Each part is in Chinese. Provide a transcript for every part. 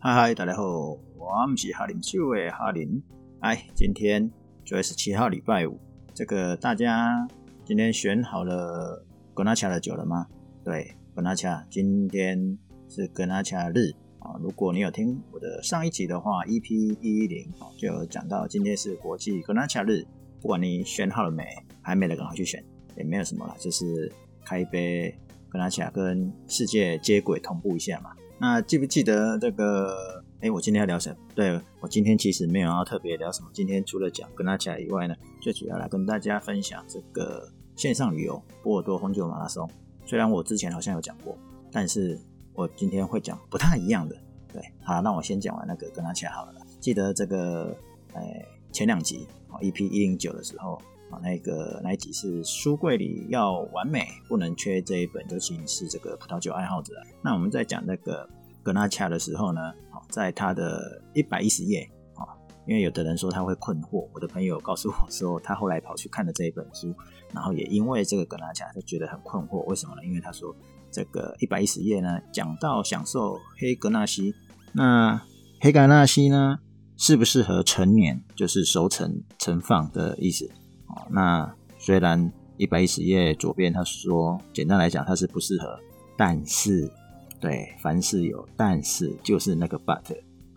嗨嗨，大家好，我们是哈林秀的哈林。哎，今天九月十七号，礼拜五。这个大家今天选好了格纳恰的酒了吗？对，格纳恰，今天是格纳恰日啊。如果你有听我的上一集的话，EP 一一零就有讲到今天是国际格纳恰日。不管你选好了没，还没的赶快去选，也没有什么了，就是开一杯格纳恰，跟世界接轨同步一下嘛。那记不记得这个？哎，我今天要聊什么？对，我今天其实没有要特别聊什么。今天除了讲跟大家以外呢，最主要来跟大家分享这个线上旅游波尔多红酒马拉松。虽然我之前好像有讲过，但是我今天会讲不太一样的。对，好，那我先讲完那个格纳恰好了。记得这个，哎，前两集啊，EP 一零九的时候啊，那个那一集是书柜里要完美，不能缺这一本，尤其是这个葡萄酒爱好者。那我们在讲那个。格纳恰的时候呢，在他的一百一十页啊，因为有的人说他会困惑，我的朋友告诉我说，他后来跑去看了这一本书，然后也因为这个格纳恰，他觉得很困惑，为什么呢？因为他说这个一百一十页呢，讲到享受黑格纳西，那黑格纳西呢，适不适合陈年，就是熟成陈放的意思啊。那虽然一百一十页左边他说，简单来讲他是不适合，但是。对，凡事有但是，就是那个 but。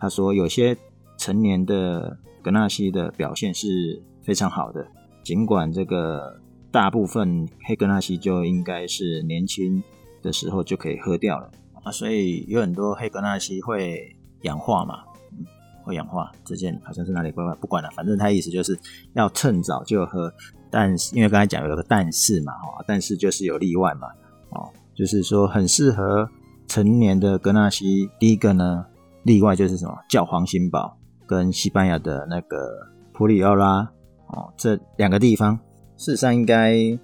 他说有些成年的格纳西的表现是非常好的，尽管这个大部分黑格纳西就应该是年轻的时候就可以喝掉了啊，所以有很多黑格纳西会氧化嘛，会氧化。这件好像是哪里怪怪，不管了，反正他意思就是要趁早就喝。但是因为刚才讲有个但是嘛，哈，但是就是有例外嘛，哦，就是说很适合。成年的格纳西，第一个呢，例外就是什么？教皇新堡跟西班牙的那个普里奥拉哦，这两个地方，事实上应该，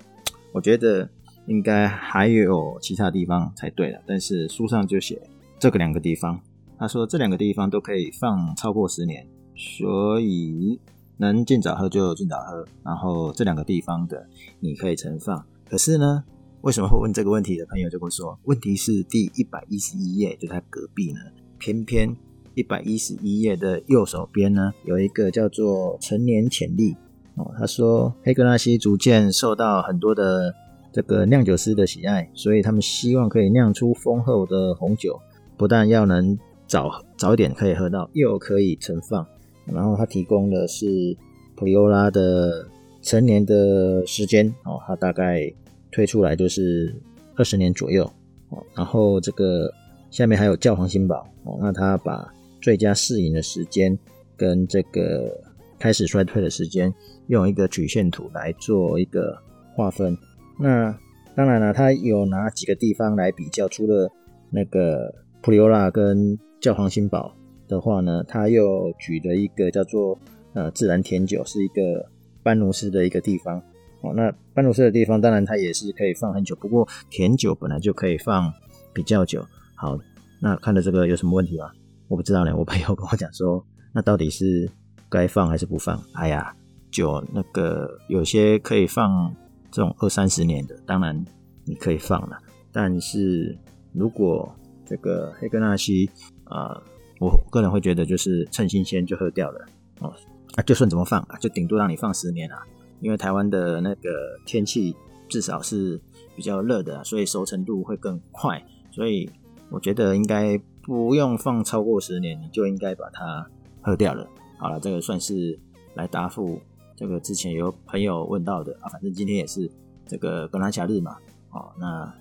我觉得应该还有其他地方才对了。但是书上就写这个两个地方，他说这两个地方都可以放超过十年，所以能尽早喝就尽早喝。然后这两个地方的你可以存放，可是呢？为什么会问这个问题的朋友就会说，问题是第一百一十一页，就在隔壁呢。偏偏一百一十一页的右手边呢，有一个叫做成年潜力哦。他说，黑格纳西逐渐受到很多的这个酿酒师的喜爱，所以他们希望可以酿出丰厚的红酒，不但要能早早点可以喝到，又可以存放。然后他提供的是普利欧拉的成年的时间哦，他大概。推出来就是二十年左右哦，然后这个下面还有教皇新堡哦，那他把最佳适饮的时间跟这个开始衰退的时间用一个曲线图来做一个划分。那当然了，他有拿几个地方来比较，除了那个普利欧拉跟教皇新堡的话呢，他又举了一个叫做呃自然甜酒，是一个班奴斯的一个地方。哦，那班鲁斯的地方当然它也是可以放很久，不过甜酒本来就可以放比较久。好，那看了这个有什么问题吗？我不知道呢。我朋友跟我讲说，那到底是该放还是不放？哎呀，酒那个有些可以放这种二三十年的，当然你可以放了。但是如果这个黑格纳西啊、我个人会觉得就是趁新鲜就喝掉了。哦，啊，就算怎么放啊，就顶多让你放十年啊。因为台湾的那个天气至少是比较热的，所以熟成度会更快，所以我觉得应该不用放超过十年，你就应该把它喝掉了。好了，这个算是来答复这个之前有朋友问到的啊，反正今天也是这个格纳恰日嘛。哦，那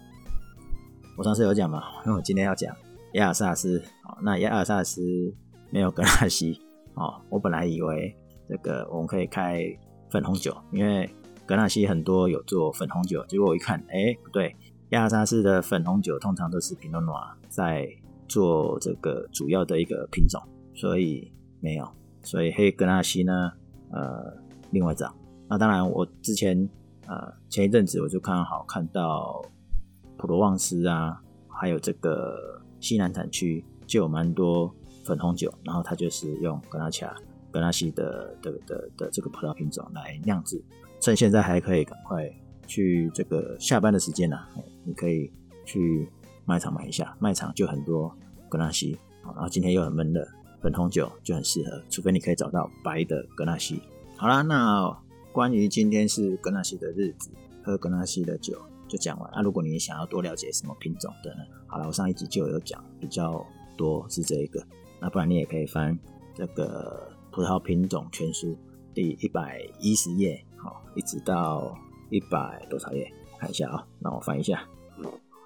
我上次有讲嘛，因 为我今天要讲亚尔萨斯。哦，那亚尔萨斯没有格拉西。哦，我本来以为这个我们可以开。粉红酒，因为格纳西很多有做粉红酒，结果我一看，哎，不对，亚尔萨斯的粉红酒通常都是皮诺诺在做这个主要的一个品种，所以没有，所以黑格纳西呢，呃，另外找。那当然，我之前呃前一阵子我就看好看到普罗旺斯啊，还有这个西南产区就有蛮多粉红酒，然后它就是用格纳恰。格纳西的的的的，这个葡萄品种来酿制，趁现在还可以赶快去这个下班的时间呢、你可以去卖场买一下，卖场就很多格纳西然后今天又很闷热，粉红酒就很适合，除非你可以找到白的格纳西。好啦，那关于今天是格纳西的日子，喝格纳西的酒就讲完。那、啊、如果你想要多了解什么品种的呢？好了，我上一集就有讲比较多是这一个，那不然你也可以翻这个葡萄品种全书第一百一十页，好，一直到一百多少页？看一下啊，让我翻一下。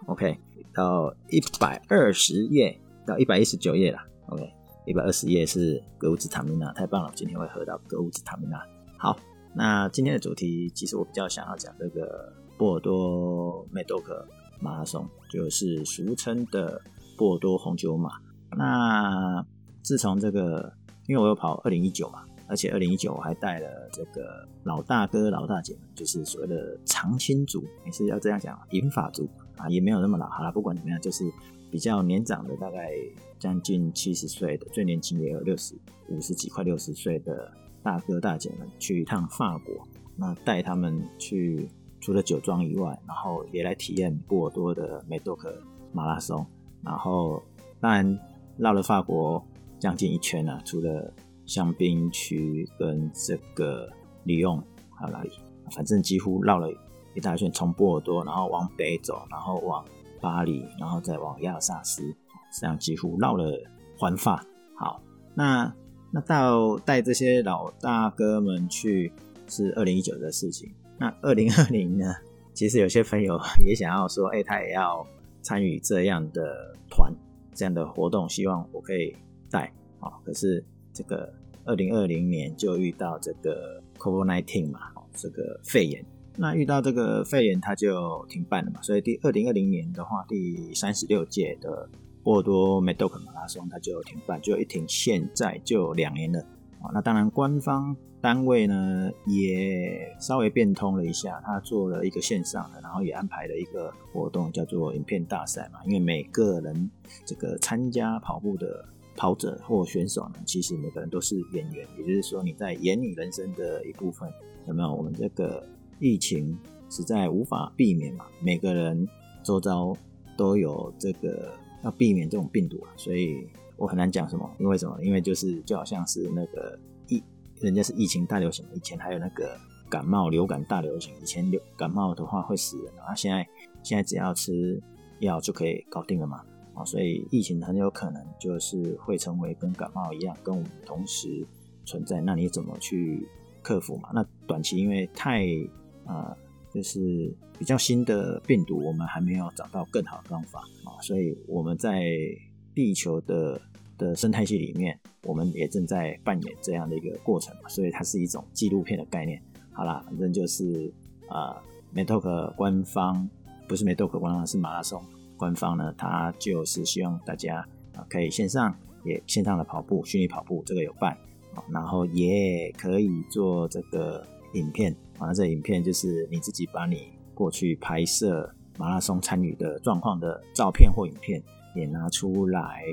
OK，到一百二十页到一百一十九页了。OK，一百二十页是格乌兹塔米娜，太棒了！今天会喝到格乌兹塔米娜。好，那今天的主题其实我比较想要讲这个波尔多梅多克马拉松，就是俗称的波尔多红酒马。那自从这个，因为我有跑二零一九嘛，而且二零一九我还带了这个老大哥老大姐们，就是所谓的长青族，也是要这样讲，银发族。啊，也没有那么老，好了，不管怎么样，就是比较年长的，大概将近七十岁的，最年轻也有六十五十几，快六十岁的大哥大姐们去一趟法国，那带他们去除了酒庄以外，然后也来体验波尔多的梅多克马拉松，然后当然绕了法国将近一圈啊，除了香槟区跟这个里昂，还有哪里？反正几乎绕了。一大圈从波尔多，然后往北走，然后往巴黎，然后再往亚尔萨斯，这样几乎绕了环法。好，那那到带这些老大哥们去是二零一九的事情。那二零二零呢？其实有些朋友也想要说，哎、他也要参与这样的团，这样的活动，希望我可以带。好，可是这个二零二零年就遇到这个 COVID-19 嘛，这个肺炎。那遇到这个肺炎，它就停办了嘛，所以第二零二零年的话，第三十六届的波尔多梅多克马拉松，它就停办，就一停，现在就两年了啊。那当然，官方单位呢也稍微变通了一下，他做了一个线上的，然后也安排了一个活动，叫做影片大赛嘛。因为每个人这个参加跑步的跑者或选手呢，其实每个人都是演员，也就是说你在演你人生的一部分，有没有？我们这个。疫情实在无法避免嘛，每个人周遭都有这个要避免这种病毒啊，所以我很难讲什么。因为什么？因为就是就好像是那个疫，人家是疫情大流行，以前还有那个感冒、流感大流行。以前流感冒的话会死人啊，现在现在只要吃药就可以搞定了嘛。啊，所以疫情很有可能就是会成为跟感冒一样，跟我们同时存在。那你怎么去克服嘛？那短期因为太啊，就是比较新的病毒，我们还没有找到更好的方法啊，所以我们在地球的的生态系里面，我们也正在扮演这样的一个过程嘛，所以它是一种纪录片的概念。好啦，反正就是啊，梅多克官方不是梅多克官方，是马拉松官方呢，它就是希望大家啊可以线上也线上的跑步，虚拟跑步这个有办，然后也可以做这个影片。啊这影片就是你自己把你过去拍摄马拉松参与的状况的照片或影片也拿出来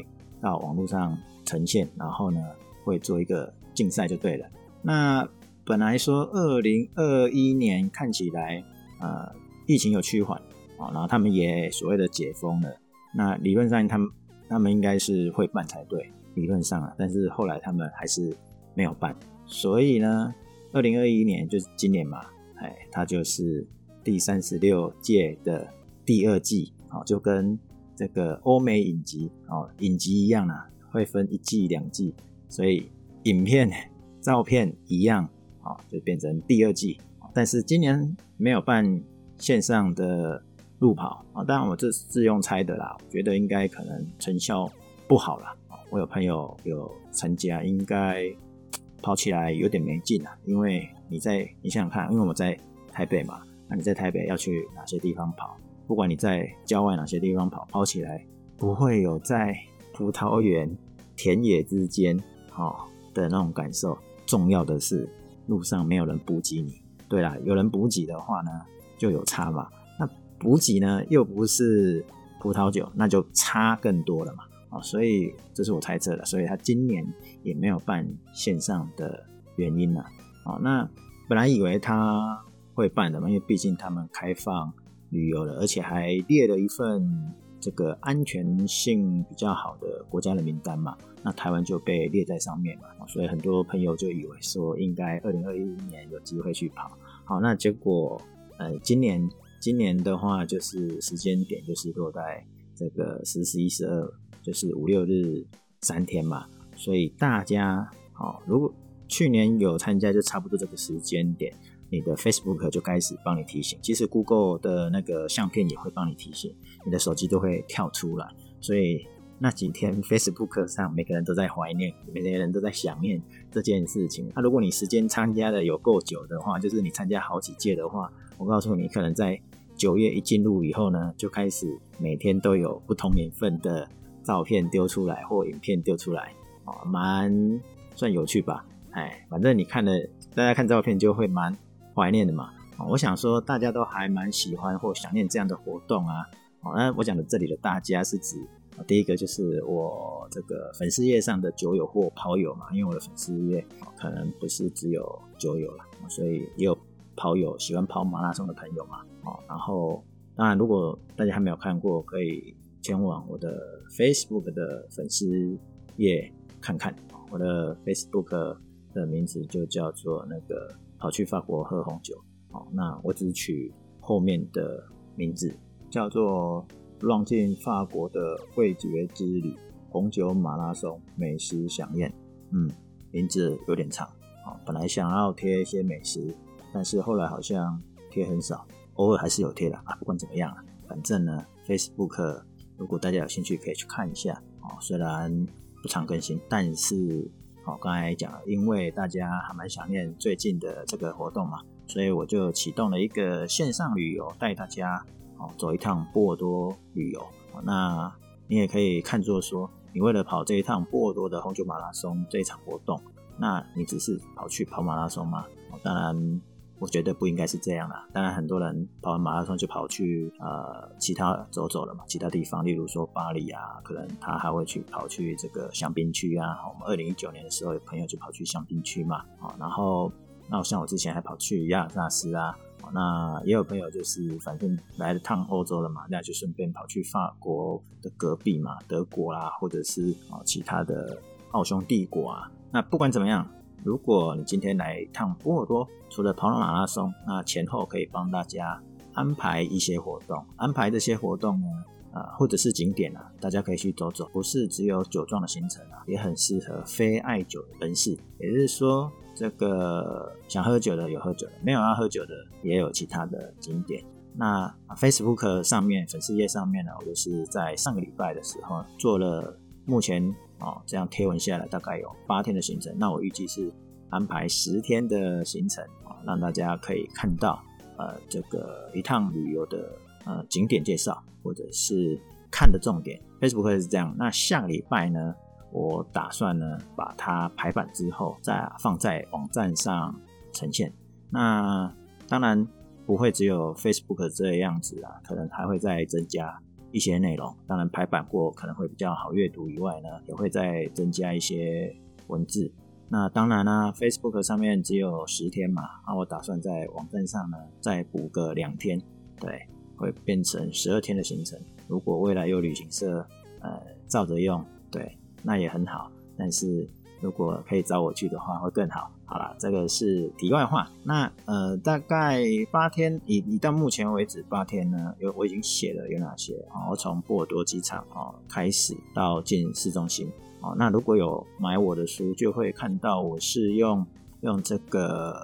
到网络上呈现，然后呢会做一个竞赛就对了。那本来说二零二一年看起来呃疫情有趋缓啊，然后他们也所谓的解封了，那理论上他们他们应该是会办才对，理论上啊，但是后来他们还是没有办，所以呢。二零二一年就是今年嘛，哎，它就是第三十六届的第二季，哦，就跟这个欧美影集哦影集一样啦，会分一季两季，所以影片、照片一样，啊，就变成第二季。但是今年没有办线上的路跑啊，当然我这是用猜的啦，我觉得应该可能成效不好啦。我有朋友有参加，应该。跑起来有点没劲啊，因为你在你想想看，因为我在台北嘛，那你在台北要去哪些地方跑？不管你在郊外哪些地方跑，跑起来不会有在葡萄园田野之间哦的那种感受。重要的是路上没有人补给你。对啦，有人补给的话呢，就有差嘛。补给呢又不是葡萄酒，那就差更多了嘛。啊，所以这是我猜测的，所以他今年也没有办线上的原因呢。啊，那本来以为他会办的嘛，因为毕竟他们开放旅游了，而且还列了一份这个安全性比较好的国家的名单嘛，那台湾就被列在上面嘛，所以很多朋友就以为说应该二零二一年有机会去跑，好，那结果呃今年今年的话就是时间点就是落在这个十、十一、十二，就是五六日三天嘛，所以大家好，如果去年有参加，就差不多这个时间点。你的 Facebook 就开始帮你提醒，其实 Google 的那个相片也会帮你提醒，你的手机都会跳出来。所以那几天 Facebook 上每个人都在怀念，每个人都在想念这件事情。那如果你时间参加的有够久的话，就是你参加好几届的话，我告诉你，可能在九月一进入以后呢，就开始每天都有不同年份的照片丢出来或影片丢出来，哦，蛮算有趣吧？哎，反正你看了，大家看照片就会蛮。怀念的嘛，我想说大家都还蛮喜欢或想念这样的活动啊。那我讲的这里的大家是指，第一个就是我这个粉丝页上的酒友或跑友嘛，因为我的粉丝页可能不是只有酒友了，所以也有跑友喜欢跑马拉松的朋友嘛。哦然后当然如果大家还没有看过，可以前往我的 Facebook 的粉丝页看看，我的 Facebook 的名字就叫做那个。跑去法国喝红酒，好，那我只取后面的名字，叫做“浪进法国的味觉之旅”红酒马拉松美食饗宴。嗯，名字有点长，啊，本来想要贴一些美食，但是后来好像贴很少，偶尔还是有贴的啊。不管怎么样啊，反正呢，Facebook 如果大家有兴趣可以去看一下，啊，虽然不常更新，但是。哦刚才讲了，因为大家还蛮想念最近的这个活动嘛，所以我就启动了一个线上旅游，带大家哦走一趟波尔多旅游。那你也可以看作说，你为了跑这一趟波尔多的红酒马拉松这一场活动，那你只是跑去跑马拉松吗？当然。我觉得不应该是这样啦。当然，很多人跑完马拉松就跑去呃其他走走了嘛，其他地方，例如说巴黎啊，可能他还会去跑去这个香槟区啊。我们二零一九年的时候，有朋友就跑去香槟区嘛。啊，然后那像我之前还跑去亚尔萨斯啊。那也有朋友就是反正来了趟欧洲了嘛，那就顺便跑去法国的隔壁嘛，德国啦，或者是啊其他的奥匈帝国啊。那不管怎么样。如果你今天来一趟波尔多，除了跑马拉松，那前后可以帮大家安排一些活动。安排这些活动呢，啊、或者是景点啊，大家可以去走走。不是只有酒庄的行程啊，也很适合非爱酒的人士。也就是说，这个想喝酒的有喝酒的，没有要喝酒的也有其他的景点。那 Facebook 上面粉丝页上面呢，我就是在上个礼拜的时候做了目前。哦，这样贴文下来大概有八天的行程，那我预计是安排十天的行程啊，让大家可以看到呃这个一趟旅游的呃景点介绍或者是看的重点。Facebook 是这样，那下个礼拜呢，我打算呢把它排版之后再放在网站上呈现。那当然不会只有 Facebook 这样子啊，可能还会再增加。一些内容，当然排版过可能会比较好阅读以外呢，也会再增加一些文字。那当然啦，Facebook 上面只有十天嘛，那我打算在网站上呢再补个两天，对，会变成十二天的行程。如果未来有旅行社呃照着用，对，那也很好。但是如果可以找我去的话，会更好。好了，这个是题外话。那呃，大概八天，以以到目前为止八天呢，有我已经写了有哪些啊？我从波尔多机场啊开始到进市中心啊。那如果有买我的书，就会看到我是用用这个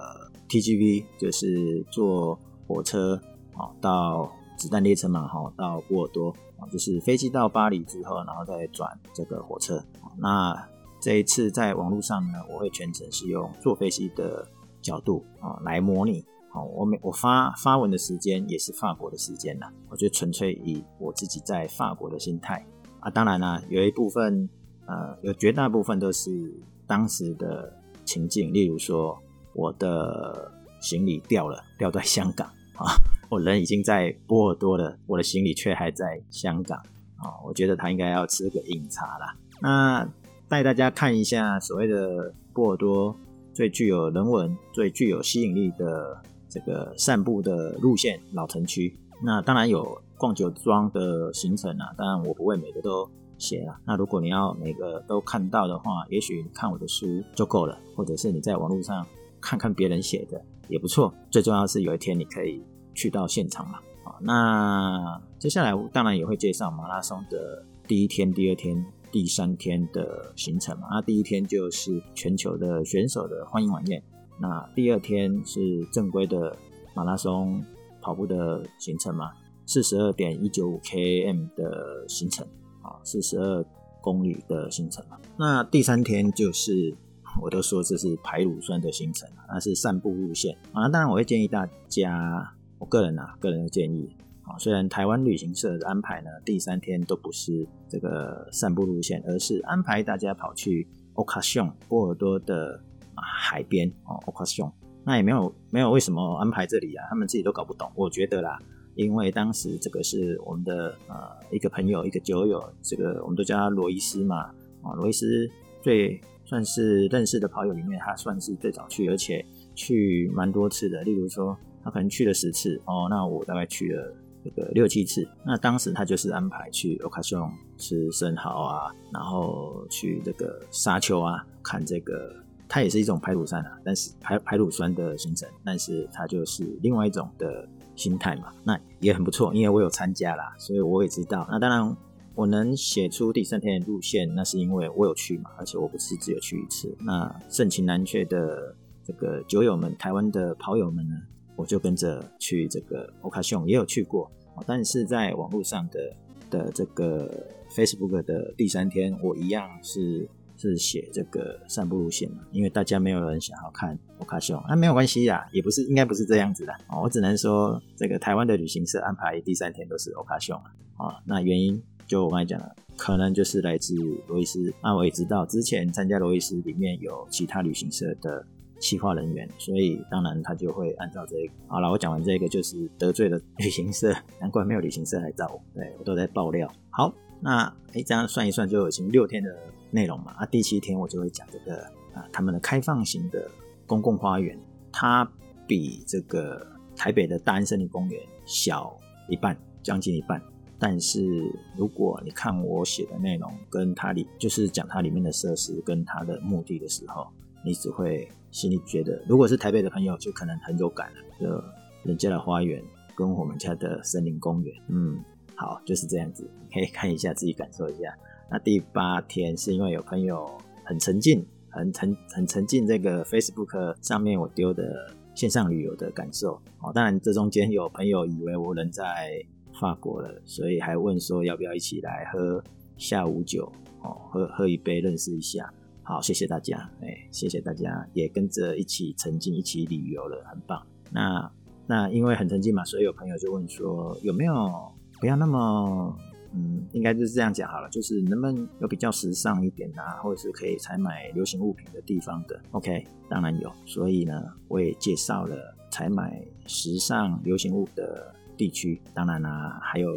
TGV，就是坐火车啊到子弹列车嘛哈，到波尔多啊，就是飞机到巴黎之后，然后再转这个火车。哦那这一次在网络上呢，我会全程是用坐飞机的角度啊来模拟。好，我每我发发文的时间也是法国的时间呐，我就纯粹以我自己在法国的心态啊。当然啦，有一部分呃，有绝大部分都是当时的情境，例如说我的行李掉了，掉在香港啊，我人已经在波尔多了，我的行李却还在香港啊。我觉得他应该要吃个饮茶啦。那带大家看一下所谓的波尔多最具有人文、最具有吸引力的这个散步的路线老城区。那当然有逛酒庄的行程啊，当然我不会每个都写了。那如果你要每个都看到的话，也许你看我的书就够了，或者是你在网络上看看别人写的也不错。最重要是有一天你可以去到现场嘛。好，那接下来当然也会介绍马拉松的第一天、第二天、第三天的行程嘛。那第一天就是全球的选手的欢迎晚宴，那第二天是正规的马拉松跑步的行程嘛，四十二点一九五 km 的行程啊，四十二公里的行程嘛。那第三天就是我都说这是排乳酸的行程，那是散步路线啊。当然我会建议大家。我个人啊，个人的建议啊，虽然台湾旅行社的安排呢，第三天都不是这个散步路线，而是安排大家跑去欧卡熊波尔多的海边哦，欧卡熊。那也没有没有为什么安排这里啊？他们自己都搞不懂。我觉得啦，因为当时这个是我们的呃一个朋友，一个酒友，这个我们都叫他罗伊斯嘛啊，罗伊斯最算是认识的跑友里面，他算是最早去，而且去蛮多次的，例如说。他可能去了十次哦，那我大概去了这个六七次。那当时他就是安排去欧卡熊吃生蚝啊，然后去这个沙丘啊，看这个，它也是一种排乳酸啊，但是排排乳酸的行程，但是它就是另外一种的心态嘛。那也很不错，因为我有参加啦，所以我也知道。那当然我能写出第三天的路线，那是因为我有去嘛，而且我不是只有去一次。那盛情难却的这个酒友们，台湾的跑友们呢？我就跟着去这个欧卡熊，也有去过，但是在网络上的的这个 Facebook 的第三天，我一样是是写这个散步路线嘛，因为大家没有人想要看欧卡熊，那没有关系呀，也不是应该不是这样子的，我只能说这个台湾的旅行社安排第三天都是欧卡熊啊，那原因就我刚才讲了，可能就是来自罗伊斯，那我也知道之前参加罗伊斯里面有其他旅行社的。企划人员，所以当然他就会按照这个。好了，我讲完这个就是得罪了旅行社，难怪没有旅行社来找我。对，我都在爆料。好，那哎，这样算一算就已经六天的内容嘛。啊，第七天我就会讲这个啊，他们的开放型的公共花园，它比这个台北的大安森林公园小一半，将近一半。但是如果你看我写的内容，跟它里就是讲它里面的设施跟它的目的的时候。你只会心里觉得，如果是台北的朋友，就可能很有感了。就人家的花园跟我们家的森林公园，嗯，好，就是这样子，可以看一下，自己感受一下。那第八天是因为有朋友很沉浸，很沉很沉浸这个 Facebook 上面我丢的线上旅游的感受。哦，当然这中间有朋友以为我人在法国了，所以还问说要不要一起来喝下午酒，哦，喝喝一杯认识一下。好，谢谢大家，哎，谢谢大家也跟着一起沉浸，一起旅游了，很棒。那那因为很沉浸嘛，所以有朋友就问说有没有不要那么，嗯，应该就是这样讲好了，就是能不能有比较时尚一点啊，或者是可以采买流行物品的地方的？OK，当然有。所以呢，我也介绍了采买时尚流行物的地区。当然啦、还有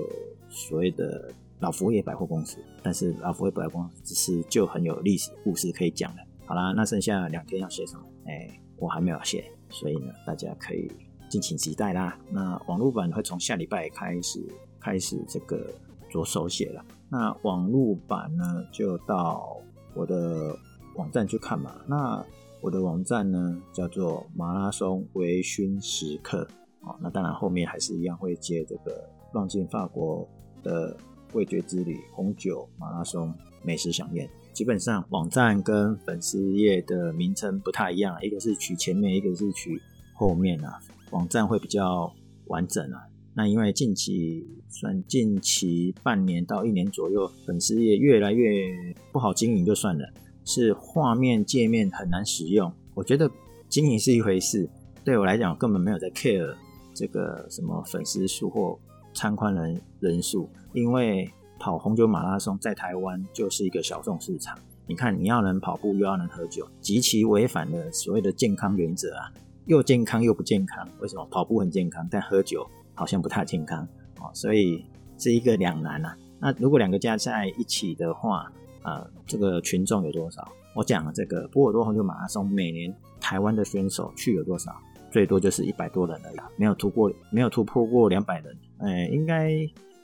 所谓的。老佛爷百货公司，但是老佛爷百货公司只是就很有历史故事可以讲了。好啦，那剩下两天要写什么？哎、我还没有写，所以呢，大家可以敬请期待啦。那网络版会从下礼拜开始开始这个着手写了。那网络版呢，就到我的网站去看嘛。那我的网站呢，叫做马拉松微醺时刻。哦，那当然后面还是一样会接这个浪进法国的。味觉之旅、红酒、马拉松、美食饗宴，基本上网站跟粉丝页的名称不太一样，一个是取前面，一个是取后面啊。网站会比较完整啊。那因为近期算近期半年到一年左右，粉丝页越来越不好经营就算了，是画面界面很难使用。我觉得经营是一回事，对我来讲根本没有在 care 这个什么粉丝数或。参观人人数，因为跑红酒马拉松在台湾就是一个小众市场。你看，你要能跑步又要能喝酒，极其违反了所谓的健康原则啊！又健康又不健康，为什么？跑步很健康，但喝酒好像不太健康哦，所以是一个两难啊。那如果两个加在一起的话，呃，这个群众有多少？我讲这个波尔多红酒马拉松每年台湾的选手去有多少？最多就是一百多人了啦，没有突破，没有突破过两百人。哎，应该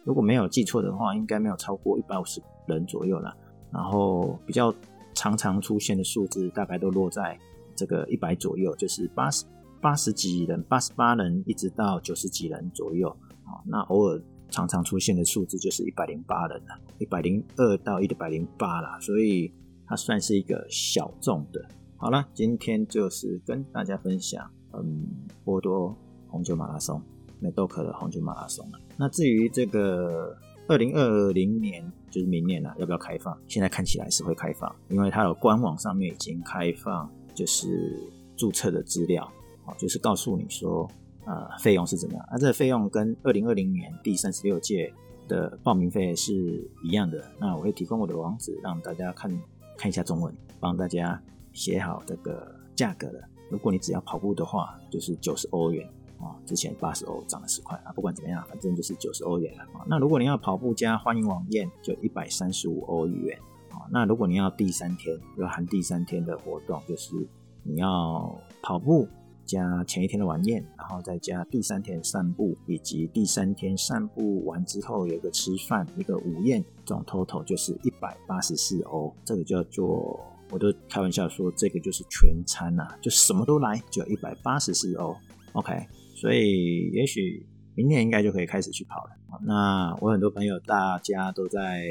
如果没有记错的话，应该没有超过一百五十人左右啦。然后比较常常出现的数字，大概都落在这个一百左右，就是八十八十几人，八十八人一直到九十几人左右。啊，那偶尔常常出现的数字就是一百零八人了，一百零二到一百零八啦，所以它算是一个小众的。好了，今天就是跟大家分享，嗯，波多红酒马拉松，美豆克的红酒马拉松了。那至于这个二零二零年，就是明年了，要不要开放？现在看起来是会开放，因为它的官网上面已经开放，就是注册的资料，啊，就是告诉你说，呃，费用是怎么样。那这个费用跟二零二零年第三十六届的报名费是一样的。那我会提供我的网址，让大家看看一下中文，帮大家。写好这个价格了。如果你只要跑步的话，就是九十欧元啊，之前八十欧涨了十块啊。不管怎么样，反正就是九十欧元了啊。那如果你要跑步加欢迎晚宴，就一百三十五欧元啊。那如果你要第三天，要含第三天的活动，就是你要跑步加前一天的晚宴，然后再加第三天散步，以及第三天散步完之后有一个吃饭，一个午宴，总 total 就是一百八十四欧。这个叫做。我都开玩笑说，这个就是全餐呐、啊，就什么都来，就一百八十四欧，OK。所以也许明年应该就可以开始去跑了。那我很多朋友大家都在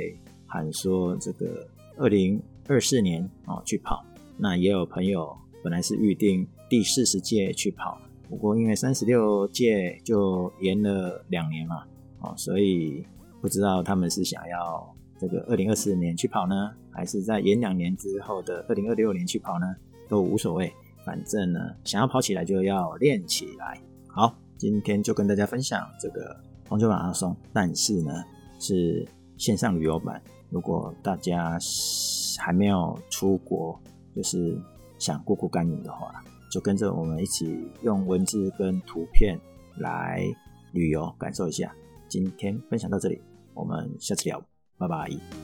喊说，这个二零二四年啊去跑。那也有朋友本来是预定第四十届去跑，不过因为三十六届就延了两年嘛，啊，所以不知道他们是想要。这个二零二四年去跑呢，还是在延两年之后的二零二六年去跑呢，都无所谓。反正呢，想要跑起来就要练起来。好，今天就跟大家分享这个红酒马拉松，但是呢是线上旅游版。如果大家还没有出国，就是想过过干瘾的话，就跟着我们一起用文字跟图片来旅游感受一下。今天分享到这里，我们下次聊。拜拜。